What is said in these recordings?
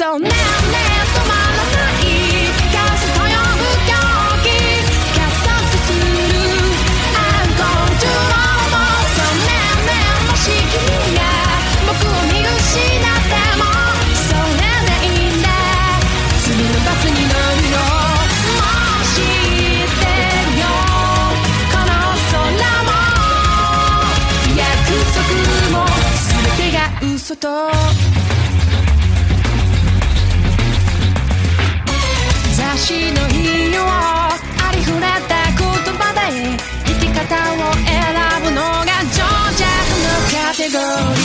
So now, 止まらないガスと呼ぶ狂気加速する I'm going to almost もし君が僕を見失ってもそれないんだ次のバスに乗るよもう知ってるよこの空も約束も全てが嘘との日をありふれた言葉で生き方を選ぶのが情弱のカテゴリー。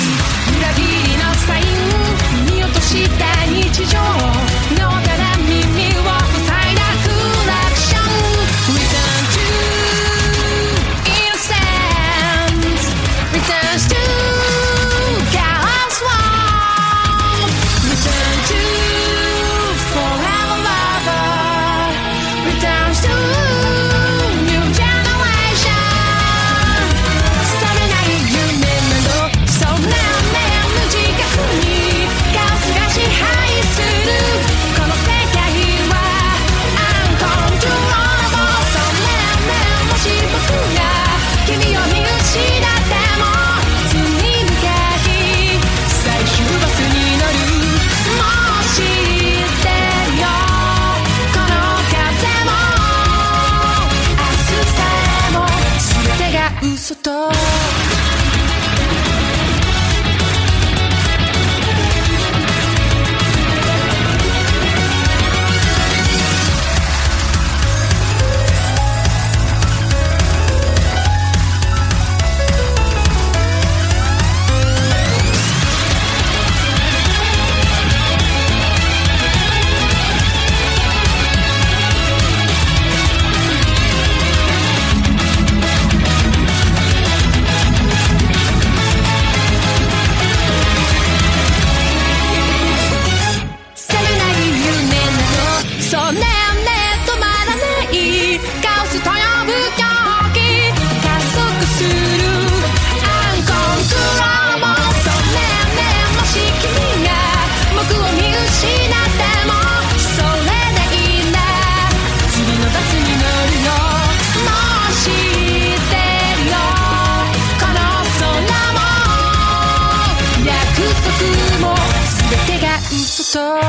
so